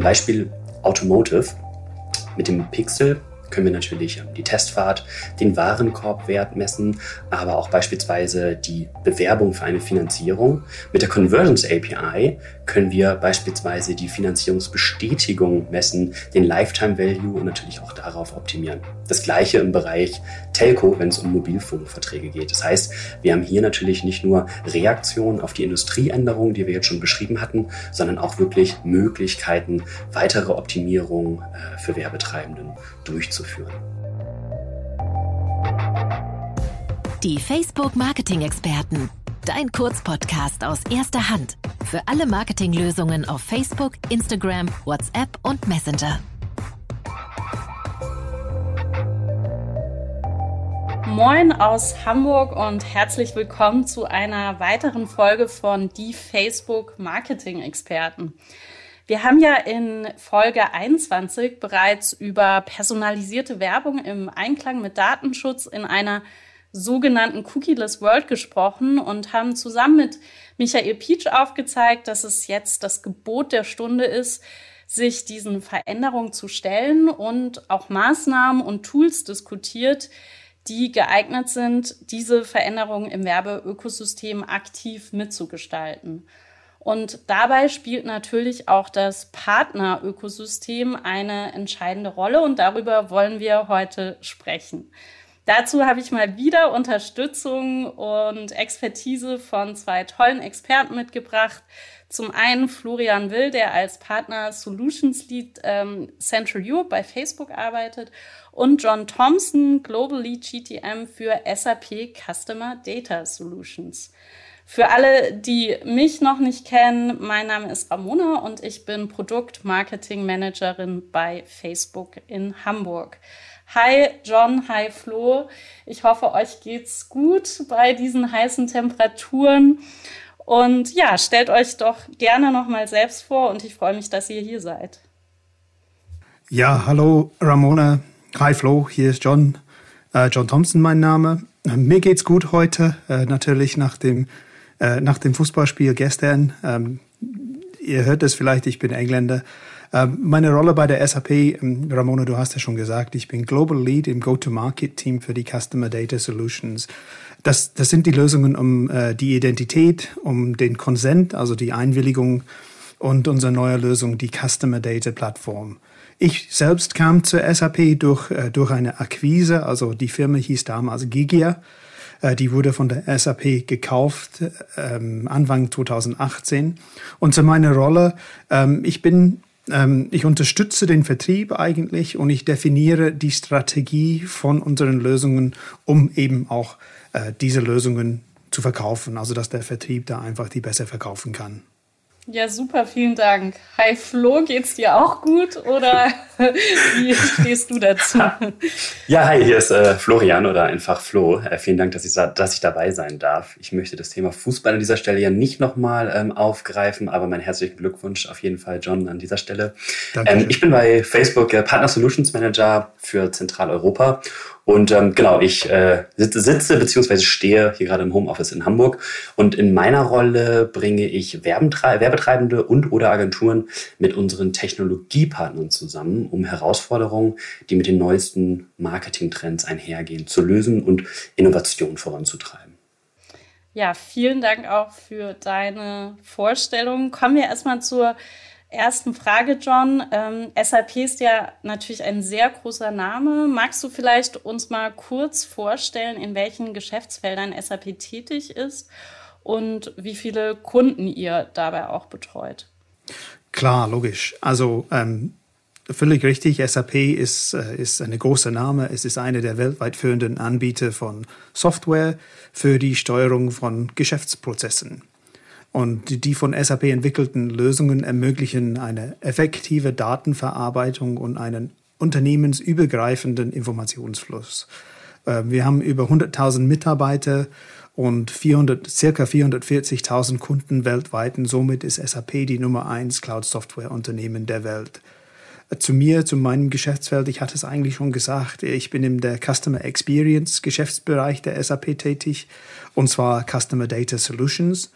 Beispiel Automotive. Mit dem Pixel können wir natürlich die Testfahrt, den Warenkorbwert messen, aber auch beispielsweise die Bewerbung für eine Finanzierung. Mit der Conversions API können wir beispielsweise die Finanzierungsbestätigung messen, den Lifetime Value und natürlich auch darauf optimieren. Das gleiche im Bereich Telco, wenn es um Mobilfunkverträge geht. Das heißt, wir haben hier natürlich nicht nur Reaktionen auf die Industrieänderungen, die wir jetzt schon beschrieben hatten, sondern auch wirklich Möglichkeiten, weitere Optimierungen äh, für Werbetreibenden durchzuführen. Die Facebook Marketing Experten. Dein Kurzpodcast aus erster Hand. Für alle Marketinglösungen auf Facebook, Instagram, WhatsApp und Messenger. Moin aus Hamburg und herzlich willkommen zu einer weiteren Folge von Die Facebook Marketing Experten. Wir haben ja in Folge 21 bereits über personalisierte Werbung im Einklang mit Datenschutz in einer sogenannten Cookieless World gesprochen und haben zusammen mit Michael Pietsch aufgezeigt, dass es jetzt das Gebot der Stunde ist, sich diesen Veränderungen zu stellen und auch Maßnahmen und Tools diskutiert, die geeignet sind, diese Veränderungen im Werbeökosystem aktiv mitzugestalten. Und dabei spielt natürlich auch das Partnerökosystem eine entscheidende Rolle und darüber wollen wir heute sprechen. Dazu habe ich mal wieder Unterstützung und Expertise von zwei tollen Experten mitgebracht. Zum einen Florian Will, der als Partner Solutions Lead ähm, Central Europe bei Facebook arbeitet und John Thompson, Global Lead GTM für SAP Customer Data Solutions. Für alle, die mich noch nicht kennen, mein Name ist Ramona und ich bin Produktmarketing-Managerin bei Facebook in Hamburg. Hi John, hi Flo. Ich hoffe, euch geht's gut bei diesen heißen Temperaturen. Und ja, stellt euch doch gerne nochmal selbst vor und ich freue mich, dass ihr hier seid. Ja, hallo Ramona. Hi Flo, hier ist John. Äh, John Thompson mein Name. Mir geht's gut heute, äh, natürlich nach dem äh, nach dem Fußballspiel gestern. Ähm, ihr hört es vielleicht, ich bin Engländer. Ähm, meine Rolle bei der SAP, ähm, Ramona, du hast ja schon gesagt, ich bin Global Lead im Go-to-Market-Team für die Customer Data Solutions. Das, das sind die Lösungen um äh, die Identität, um den Consent, also die Einwilligung und unsere neue Lösung, die Customer Data Plattform. Ich selbst kam zur SAP durch, äh, durch eine Akquise, also die Firma hieß damals Gigia. Äh, die wurde von der SAP gekauft ähm, Anfang 2018. Und zu meiner Rolle, ähm, ich bin ähm, ich unterstütze den Vertrieb eigentlich und ich definiere die Strategie von unseren Lösungen, um eben auch äh, diese Lösungen zu verkaufen, also dass der Vertrieb da einfach die besser verkaufen kann. Ja, super, vielen Dank. Hi Flo, geht's dir auch gut oder wie stehst du dazu? Ja, hi, hier ist äh, Florian oder einfach Flo. Äh, vielen Dank, dass ich, dass ich dabei sein darf. Ich möchte das Thema Fußball an dieser Stelle ja nicht nochmal ähm, aufgreifen, aber meinen herzlichen Glückwunsch auf jeden Fall, John, an dieser Stelle. Ähm, ich bin bei Facebook äh, Partner Solutions Manager für Zentraleuropa und ähm, genau, ich äh, sitze, bzw. stehe hier gerade im Homeoffice in Hamburg und in meiner Rolle bringe ich Werbetreibende und oder Agenturen mit unseren Technologiepartnern zusammen, um Herausforderungen, die mit den neuesten Marketingtrends einhergehen, zu lösen und Innovation voranzutreiben. Ja, vielen Dank auch für deine Vorstellung. Kommen wir erstmal zur ersten Frage, John. Ähm, SAP ist ja natürlich ein sehr großer Name. Magst du vielleicht uns mal kurz vorstellen, in welchen Geschäftsfeldern SAP tätig ist und wie viele Kunden ihr dabei auch betreut? Klar, logisch. Also ähm, völlig richtig, SAP ist, äh, ist eine große Name. Es ist einer der weltweit führenden Anbieter von Software für die Steuerung von Geschäftsprozessen. Und die von SAP entwickelten Lösungen ermöglichen eine effektive Datenverarbeitung und einen unternehmensübergreifenden Informationsfluss. Ähm, wir haben über 100.000 Mitarbeiter und 400, circa 440.000 Kunden weltweit. Und somit ist SAP die Nummer eins Cloud-Software-Unternehmen der Welt. Zu mir, zu meinem Geschäftsfeld, ich hatte es eigentlich schon gesagt, ich bin in der Customer Experience Geschäftsbereich der SAP tätig, und zwar Customer Data Solutions.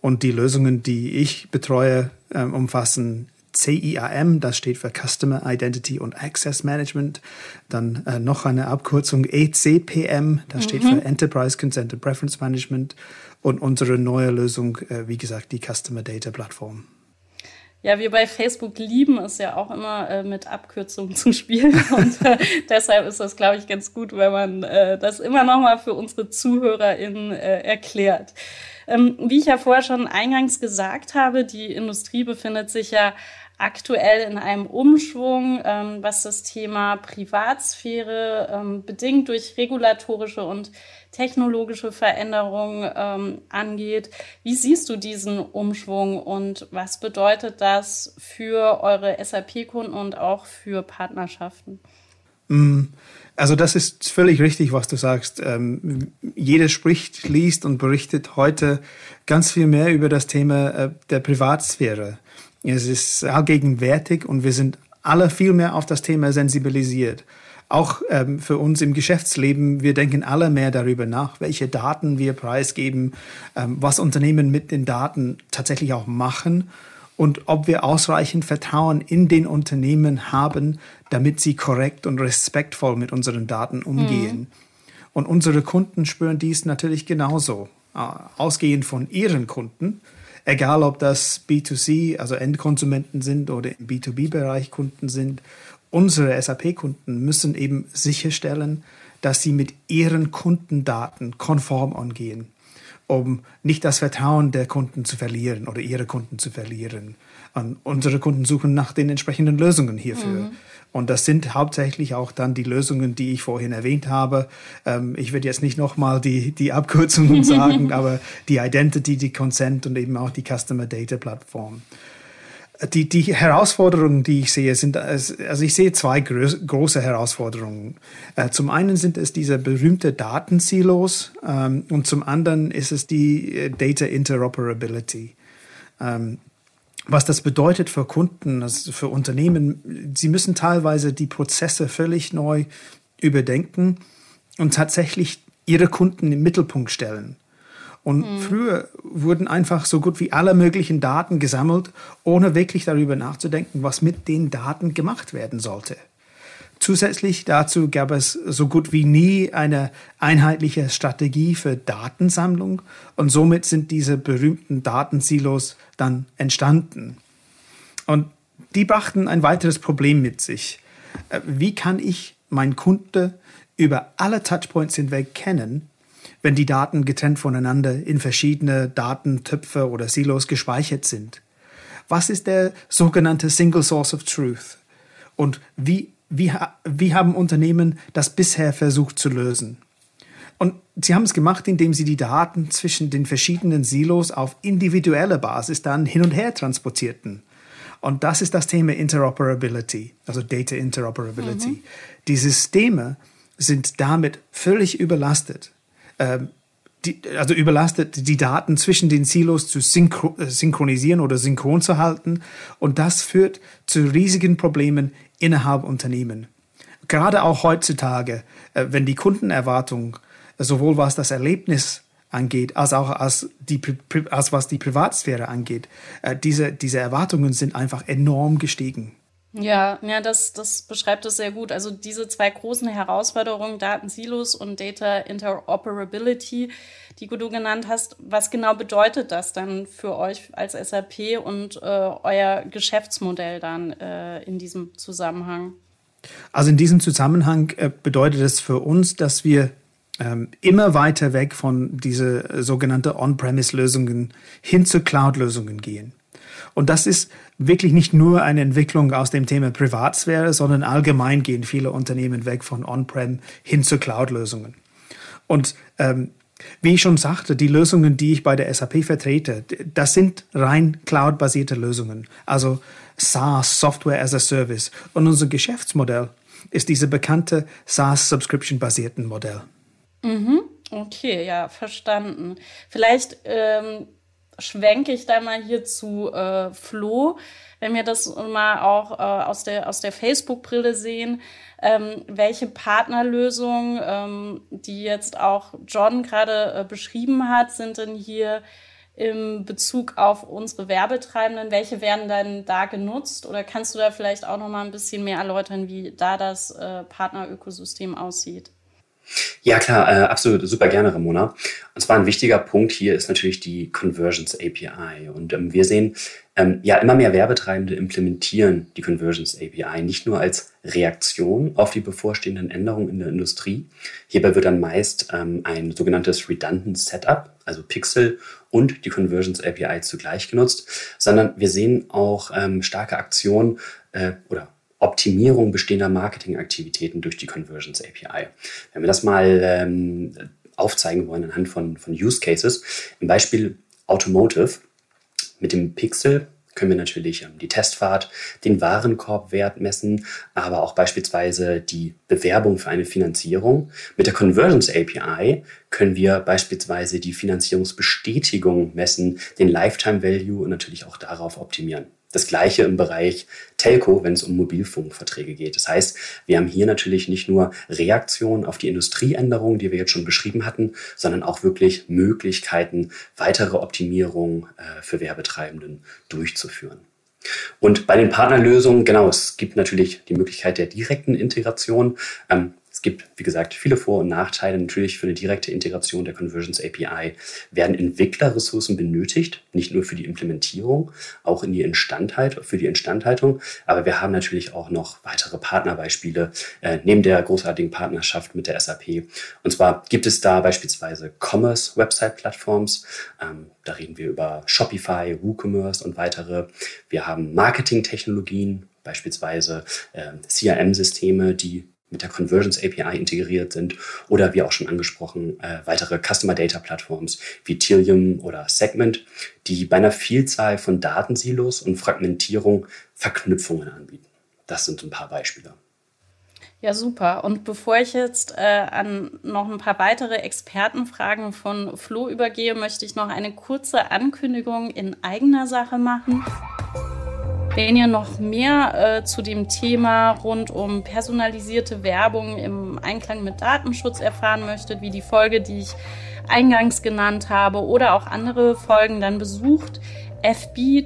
Und die Lösungen, die ich betreue, äh, umfassen CIAM, das steht für Customer Identity und Access Management. Dann äh, noch eine Abkürzung ECPM, das steht mhm. für Enterprise Consented Preference Management. Und unsere neue Lösung, äh, wie gesagt, die Customer Data Plattform. Ja, wir bei Facebook lieben es ja auch immer äh, mit Abkürzungen zu spielen und äh, deshalb ist das, glaube ich, ganz gut, wenn man äh, das immer noch mal für unsere ZuhörerInnen äh, erklärt. Ähm, wie ich ja vorher schon eingangs gesagt habe, die Industrie befindet sich ja aktuell in einem Umschwung, ähm, was das Thema Privatsphäre ähm, bedingt durch regulatorische und technologische Veränderungen ähm, angeht. Wie siehst du diesen Umschwung und was bedeutet das für eure SAP-Kunden und auch für Partnerschaften? Mm, also das ist völlig richtig, was du sagst. Ähm, jeder spricht, liest und berichtet heute ganz viel mehr über das Thema äh, der Privatsphäre. Es ist allgegenwärtig und wir sind alle viel mehr auf das Thema sensibilisiert. Auch ähm, für uns im Geschäftsleben, wir denken alle mehr darüber nach, welche Daten wir preisgeben, ähm, was Unternehmen mit den Daten tatsächlich auch machen und ob wir ausreichend Vertrauen in den Unternehmen haben, damit sie korrekt und respektvoll mit unseren Daten umgehen. Mhm. Und unsere Kunden spüren dies natürlich genauso, äh, ausgehend von ihren Kunden egal ob das B2C, also Endkonsumenten sind oder im B2B-Bereich Kunden sind, unsere SAP-Kunden müssen eben sicherstellen, dass sie mit ihren Kundendaten konform umgehen, um nicht das Vertrauen der Kunden zu verlieren oder ihre Kunden zu verlieren. Und unsere Kunden suchen nach den entsprechenden Lösungen hierfür. Mhm. Und das sind hauptsächlich auch dann die Lösungen, die ich vorhin erwähnt habe. Ähm, ich würde jetzt nicht nochmal die, die Abkürzungen sagen, aber die Identity, die Consent und eben auch die Customer Data Plattform. Die, die Herausforderungen, die ich sehe, sind, also ich sehe zwei große Herausforderungen. Äh, zum einen sind es diese berühmte Datensilos ähm, und zum anderen ist es die äh, Data Interoperability. Ähm, was das bedeutet für Kunden, also für Unternehmen. Sie müssen teilweise die Prozesse völlig neu überdenken und tatsächlich ihre Kunden im Mittelpunkt stellen. Und mhm. früher wurden einfach so gut wie alle möglichen Daten gesammelt, ohne wirklich darüber nachzudenken, was mit den Daten gemacht werden sollte. Zusätzlich dazu gab es so gut wie nie eine einheitliche Strategie für Datensammlung und somit sind diese berühmten Datensilos dann entstanden. Und die brachten ein weiteres Problem mit sich. Äh, wie kann ich meinen Kunde über alle Touchpoints hinweg kennen, wenn die Daten getrennt voneinander in verschiedene Datentöpfe oder Silos gespeichert sind? Was ist der sogenannte Single Source of Truth? Und wie wie, wie haben Unternehmen das bisher versucht zu lösen? Und sie haben es gemacht, indem sie die Daten zwischen den verschiedenen Silos auf individuelle Basis dann hin und her transportierten. Und das ist das Thema Interoperability, also Data Interoperability. Mhm. Die Systeme sind damit völlig überlastet. Ähm, die, also überlastet, die Daten zwischen den Silos zu synchro äh, synchronisieren oder synchron zu halten. Und das führt zu riesigen Problemen innerhalb Unternehmen. Gerade auch heutzutage, äh, wenn die Kundenerwartung äh, sowohl was das Erlebnis angeht, als auch als, die, als was die Privatsphäre angeht, diese, diese Erwartungen sind einfach enorm gestiegen. Ja, ja, das, das beschreibt es sehr gut. Also diese zwei großen Herausforderungen, Datensilos und Data Interoperability, die du genannt hast, was genau bedeutet das dann für euch als SAP und äh, euer Geschäftsmodell dann äh, in diesem Zusammenhang? Also in diesem Zusammenhang äh, bedeutet es für uns, dass wir ähm, immer weiter weg von diese sogenannte On-Premise-Lösungen hin zu Cloud-Lösungen gehen. Und das ist wirklich nicht nur eine Entwicklung aus dem Thema Privatsphäre, sondern allgemein gehen viele Unternehmen weg von On-Prem hin zu Cloud-Lösungen. Und ähm, wie ich schon sagte, die Lösungen, die ich bei der SAP vertrete, das sind rein cloud-basierte Lösungen, also SaaS, Software as a Service. Und unser Geschäftsmodell ist diese bekannte SaaS-Subscription-basierten Modell. Mhm. Okay, ja, verstanden. Vielleicht ähm, schwenke ich da mal hier zu äh, Flo, wenn wir das mal auch äh, aus der, aus der Facebook-Brille sehen. Ähm, welche Partnerlösungen, ähm, die jetzt auch John gerade äh, beschrieben hat, sind denn hier im Bezug auf unsere Werbetreibenden? Welche werden dann da genutzt? Oder kannst du da vielleicht auch noch mal ein bisschen mehr erläutern, wie da das äh, Partnerökosystem aussieht? Ja, klar, äh, absolut, super gerne, Ramona. Und zwar ein wichtiger Punkt hier ist natürlich die Conversions API. Und ähm, wir sehen, ähm, ja, immer mehr Werbetreibende implementieren die Conversions API nicht nur als Reaktion auf die bevorstehenden Änderungen in der Industrie. Hierbei wird dann meist ähm, ein sogenanntes Redundant Setup, also Pixel und die Conversions API zugleich genutzt, sondern wir sehen auch ähm, starke Aktionen äh, oder Optimierung bestehender Marketingaktivitäten durch die Conversions API. Wenn wir das mal ähm, aufzeigen wollen anhand von, von Use Cases, im Beispiel Automotive mit dem Pixel können wir natürlich ähm, die Testfahrt, den Warenkorbwert messen, aber auch beispielsweise die Bewerbung für eine Finanzierung. Mit der Conversions API können wir beispielsweise die Finanzierungsbestätigung messen, den Lifetime Value und natürlich auch darauf optimieren. Das gleiche im Bereich Telco, wenn es um Mobilfunkverträge geht. Das heißt, wir haben hier natürlich nicht nur Reaktionen auf die Industrieänderungen, die wir jetzt schon beschrieben hatten, sondern auch wirklich Möglichkeiten, weitere Optimierungen äh, für Werbetreibenden durchzuführen. Und bei den Partnerlösungen, genau, es gibt natürlich die Möglichkeit der direkten Integration. Es gibt, wie gesagt, viele Vor- und Nachteile. Natürlich für eine direkte Integration der Conversions API werden Entwicklerressourcen benötigt, nicht nur für die Implementierung, auch in die Instandhaltung, für die Instandhaltung. Aber wir haben natürlich auch noch weitere Partnerbeispiele äh, neben der großartigen Partnerschaft mit der SAP. Und zwar gibt es da beispielsweise Commerce-Website-Plattforms. Ähm, da reden wir über Shopify, WooCommerce und weitere. Wir haben Marketing-Technologien, beispielsweise äh, CRM-Systeme, die mit der Conversions API integriert sind oder wie auch schon angesprochen äh, weitere Customer Data Plattforms wie Tilium oder Segment, die bei einer Vielzahl von Datensilos und Fragmentierung Verknüpfungen anbieten. Das sind ein paar Beispiele. Ja, super. Und bevor ich jetzt äh, an noch ein paar weitere Expertenfragen von Flo übergehe, möchte ich noch eine kurze Ankündigung in eigener Sache machen. Wenn ihr noch mehr äh, zu dem Thema rund um personalisierte Werbung im Einklang mit Datenschutz erfahren möchtet, wie die Folge, die ich eingangs genannt habe, oder auch andere Folgen, dann besucht fb.mi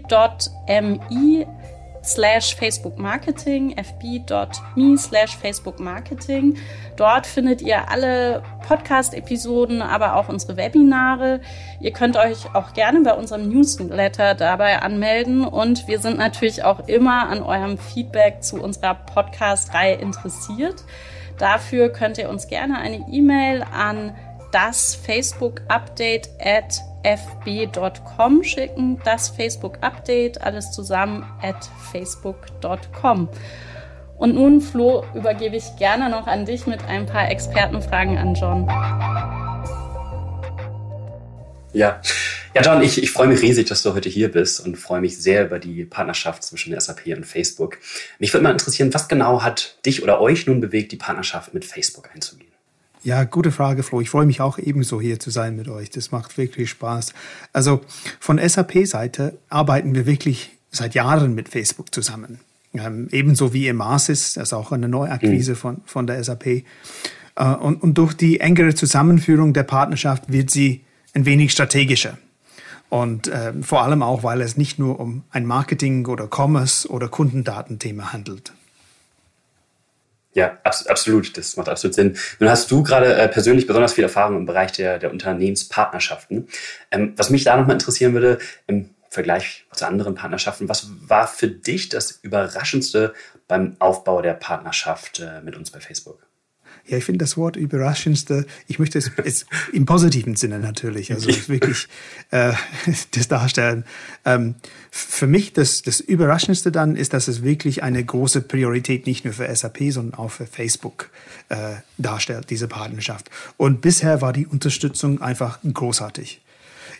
slash Facebook Marketing, fb.me slash Facebook Marketing. Dort findet ihr alle Podcast-Episoden, aber auch unsere Webinare. Ihr könnt euch auch gerne bei unserem Newsletter dabei anmelden und wir sind natürlich auch immer an eurem Feedback zu unserer Podcast-Reihe interessiert. Dafür könnt ihr uns gerne eine E-Mail an das Facebook Update at fb.com schicken, das Facebook Update, alles zusammen at facebook.com. Und nun, Flo, übergebe ich gerne noch an dich mit ein paar Expertenfragen an John. Ja, ja, John, ich, ich freue mich riesig, dass du heute hier bist und freue mich sehr über die Partnerschaft zwischen SAP und Facebook. Mich würde mal interessieren, was genau hat dich oder euch nun bewegt, die Partnerschaft mit Facebook einzugehen? Ja, gute Frage, Flo. Ich freue mich auch ebenso hier zu sein mit euch. Das macht wirklich Spaß. Also von SAP-Seite arbeiten wir wirklich seit Jahren mit Facebook zusammen. Ähm, ebenso wie Emasis, das ist auch eine Neuakquise mhm. von, von der SAP. Äh, und, und durch die engere Zusammenführung der Partnerschaft wird sie ein wenig strategischer. Und äh, vor allem auch, weil es nicht nur um ein Marketing- oder Commerce- oder Kundendatenthema handelt. Ja, abs absolut. Das macht absolut Sinn. Nun hast du gerade äh, persönlich besonders viel Erfahrung im Bereich der, der Unternehmenspartnerschaften. Ähm, was mich da nochmal interessieren würde, im Vergleich zu anderen Partnerschaften, was war für dich das Überraschendste beim Aufbau der Partnerschaft äh, mit uns bei Facebook? Ja, ich finde das Wort überraschendste, ich möchte es, es im positiven Sinne natürlich, also wirklich äh, das darstellen. Ähm, für mich das, das Überraschendste dann ist, dass es wirklich eine große Priorität nicht nur für SAP, sondern auch für Facebook äh, darstellt, diese Partnerschaft. Und bisher war die Unterstützung einfach großartig.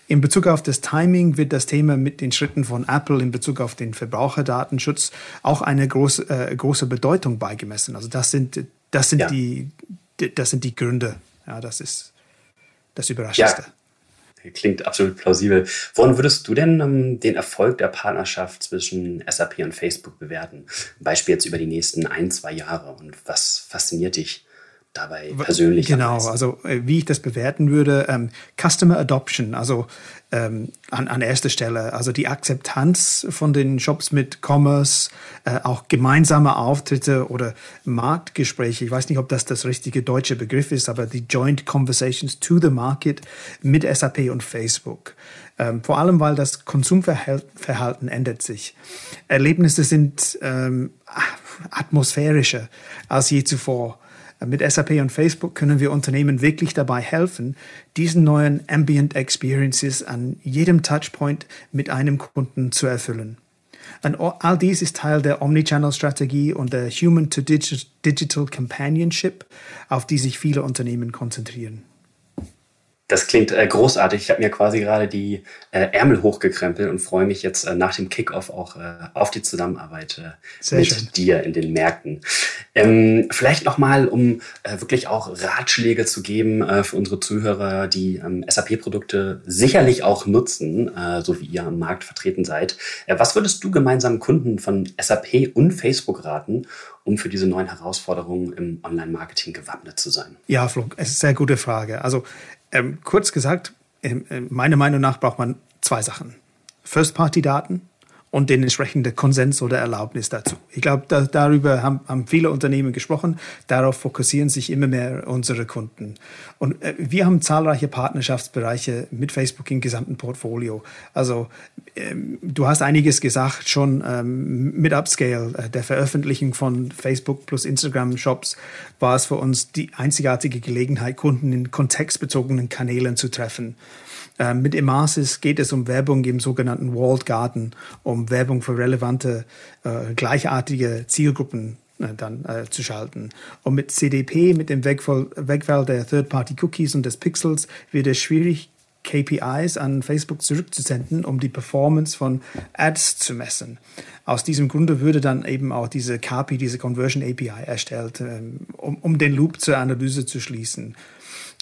In Bezug auf das Timing wird das Thema mit den Schritten von Apple in Bezug auf den Verbraucherdatenschutz auch eine große, äh, große Bedeutung beigemessen. Also das sind das sind, ja. die, das sind die Gründe. Ja, das ist das Überraschendste. Ja. Klingt absolut plausibel. Woran würdest du denn um, den Erfolg der Partnerschaft zwischen SAP und Facebook bewerten? Beispiel jetzt über die nächsten ein, zwei Jahre. Und was fasziniert dich dabei persönlich? Genau, also äh, wie ich das bewerten würde, ähm, Customer Adoption, also ähm, an, an erster Stelle, also die Akzeptanz von den Shops mit Commerce, äh, auch gemeinsame Auftritte oder Marktgespräche. Ich weiß nicht, ob das das richtige deutsche Begriff ist, aber die Joint Conversations to the Market mit SAP und Facebook. Ähm, vor allem, weil das Konsumverhalten ändert sich. Erlebnisse sind ähm, atmosphärischer als je zuvor. Mit SAP und Facebook können wir Unternehmen wirklich dabei helfen, diesen neuen Ambient Experiences an jedem Touchpoint mit einem Kunden zu erfüllen. Und all dies ist Teil der Omnichannel-Strategie und der Human-to-Digital Companionship, auf die sich viele Unternehmen konzentrieren. Das klingt äh, großartig. Ich habe mir quasi gerade die äh, Ärmel hochgekrempelt und freue mich jetzt äh, nach dem Kickoff auch äh, auf die Zusammenarbeit äh, mit schön. dir in den Märkten. Ähm, vielleicht nochmal, um äh, wirklich auch Ratschläge zu geben für unsere Zuhörer, die ähm, SAP-Produkte sicherlich auch nutzen, so wie ihr am Markt vertreten seid. was würdest du gemeinsam Kunden von SAP und Facebook raten, um für diese neuen Herausforderungen im Online-Marketing gewappnet zu sein? Ja, Flo, es ist eine sehr gute Frage. Also ähm, kurz gesagt, ähm, äh, meiner Meinung nach braucht man zwei Sachen. First-Party-Daten und den entsprechenden Konsens oder Erlaubnis dazu. Ich glaube, da, darüber haben, haben, viele Unternehmen gesprochen. Darauf fokussieren sich immer mehr unsere Kunden. Und äh, wir haben zahlreiche Partnerschaftsbereiche mit Facebook im gesamten Portfolio. Also ähm, du hast einiges gesagt schon ähm, mit Upscale, äh, der Veröffentlichung von Facebook plus Instagram Shops war es für uns die einzigartige Gelegenheit, Kunden in kontextbezogenen Kanälen zu treffen. Ähm, mit Emasis geht es um Werbung im sogenannten Walled Garden, um Werbung für relevante, äh, gleichartige Zielgruppen äh, dann äh, zu schalten. Und mit CDP, mit dem Wegfall, Wegfall der Third-Party-Cookies und des Pixels, wird es schwierig, KPIs an Facebook zurückzusenden, um die Performance von Ads zu messen. Aus diesem Grunde würde dann eben auch diese KPI, diese Conversion API erstellt, ähm, um, um den Loop zur Analyse zu schließen.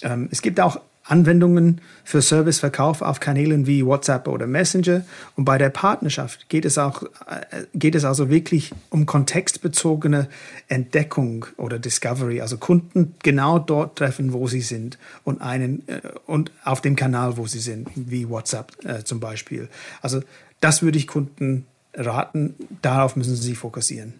Ähm, es gibt auch Anwendungen für Serviceverkauf auf Kanälen wie WhatsApp oder Messenger. Und bei der Partnerschaft geht es auch, äh, geht es also wirklich um kontextbezogene Entdeckung oder Discovery. Also Kunden genau dort treffen, wo sie sind und einen, äh, und auf dem Kanal, wo sie sind, wie WhatsApp äh, zum Beispiel. Also das würde ich Kunden raten. Darauf müssen sie sich fokussieren.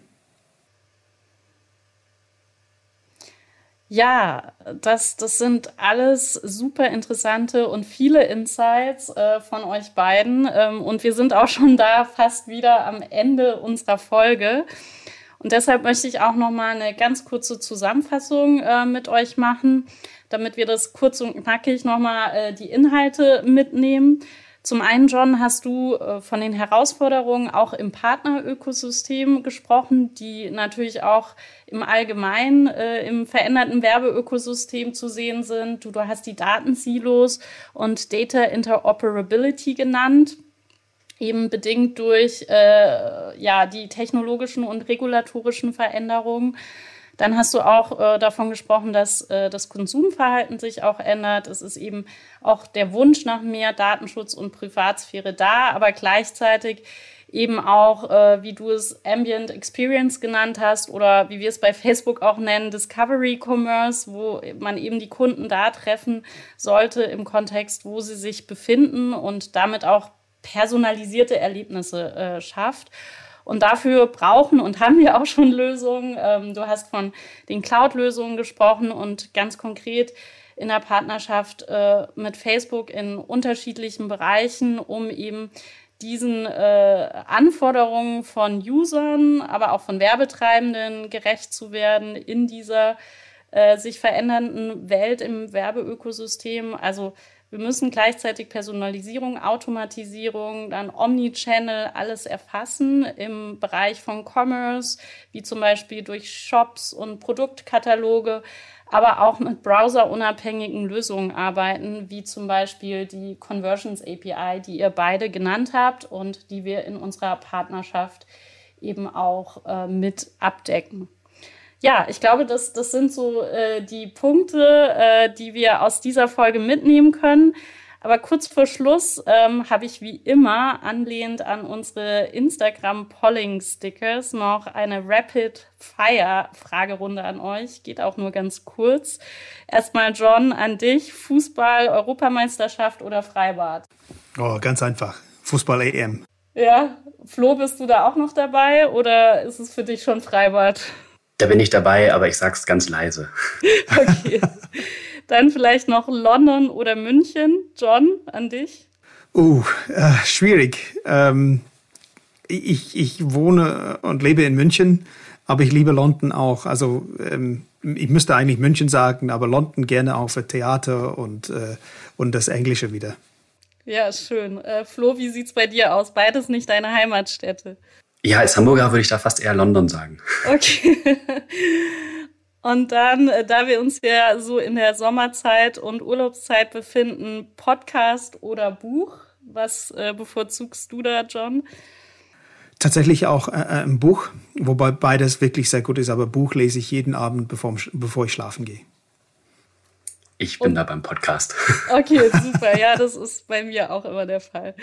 Ja, das, das sind alles super interessante und viele Insights äh, von euch beiden. Ähm, und wir sind auch schon da fast wieder am Ende unserer Folge. Und deshalb möchte ich auch noch mal eine ganz kurze Zusammenfassung äh, mit euch machen, damit wir das kurz und knackig noch mal äh, die Inhalte mitnehmen. Zum einen, John, hast du äh, von den Herausforderungen auch im Partnerökosystem gesprochen, die natürlich auch im Allgemeinen äh, im veränderten Werbeökosystem zu sehen sind. Du, du hast die Datensilos und Data Interoperability genannt eben bedingt durch äh, ja, die technologischen und regulatorischen Veränderungen. Dann hast du auch äh, davon gesprochen, dass äh, das Konsumverhalten sich auch ändert. Es ist eben auch der Wunsch nach mehr Datenschutz und Privatsphäre da, aber gleichzeitig eben auch, äh, wie du es Ambient Experience genannt hast oder wie wir es bei Facebook auch nennen, Discovery Commerce, wo man eben die Kunden da treffen sollte im Kontext, wo sie sich befinden und damit auch personalisierte Erlebnisse äh, schafft. Und dafür brauchen und haben wir auch schon Lösungen. Ähm, du hast von den Cloud-Lösungen gesprochen und ganz konkret in der Partnerschaft äh, mit Facebook in unterschiedlichen Bereichen, um eben diesen äh, Anforderungen von Usern, aber auch von Werbetreibenden gerecht zu werden in dieser äh, sich verändernden Welt im Werbeökosystem. Also wir müssen gleichzeitig Personalisierung, Automatisierung, dann Omnichannel alles erfassen im Bereich von Commerce, wie zum Beispiel durch Shops und Produktkataloge, aber auch mit browserunabhängigen Lösungen arbeiten, wie zum Beispiel die Conversions API, die ihr beide genannt habt und die wir in unserer Partnerschaft eben auch äh, mit abdecken ja, ich glaube, das, das sind so äh, die Punkte, äh, die wir aus dieser Folge mitnehmen können. Aber kurz vor Schluss ähm, habe ich wie immer anlehnt an unsere Instagram-Polling-Stickers noch eine Rapid-Fire-Fragerunde an euch. Geht auch nur ganz kurz. Erstmal John an dich. Fußball, Europameisterschaft oder Freibad? Oh, ganz einfach. Fußball-EM. Ja, Flo, bist du da auch noch dabei oder ist es für dich schon Freibad? Da bin ich dabei, aber ich sag's ganz leise. Okay. Dann vielleicht noch London oder München. John, an dich. Uh, äh, schwierig. Ähm, ich, ich wohne und lebe in München, aber ich liebe London auch. Also ähm, ich müsste eigentlich München sagen, aber London gerne auch für Theater und, äh, und das Englische wieder. Ja, schön. Äh, Flo, wie sieht's bei dir aus? Beides nicht deine Heimatstädte. Ja, als Hamburger würde ich da fast eher London sagen. Okay. Und dann, äh, da wir uns ja so in der Sommerzeit und Urlaubszeit befinden, Podcast oder Buch? Was äh, bevorzugst du da, John? Tatsächlich auch äh, äh, ein Buch, wobei beides wirklich sehr gut ist, aber Buch lese ich jeden Abend, bevor, bevor ich schlafen gehe. Ich bin und, da beim Podcast. Okay, super. Ja, das ist bei mir auch immer der Fall.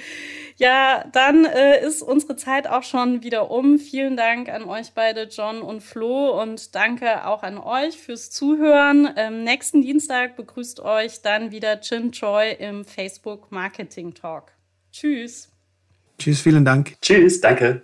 Ja, dann äh, ist unsere Zeit auch schon wieder um. Vielen Dank an euch beide, John und Flo, und danke auch an euch fürs Zuhören. Ähm, nächsten Dienstag begrüßt euch dann wieder Chin Choi im Facebook Marketing Talk. Tschüss. Tschüss, vielen Dank. Tschüss, danke.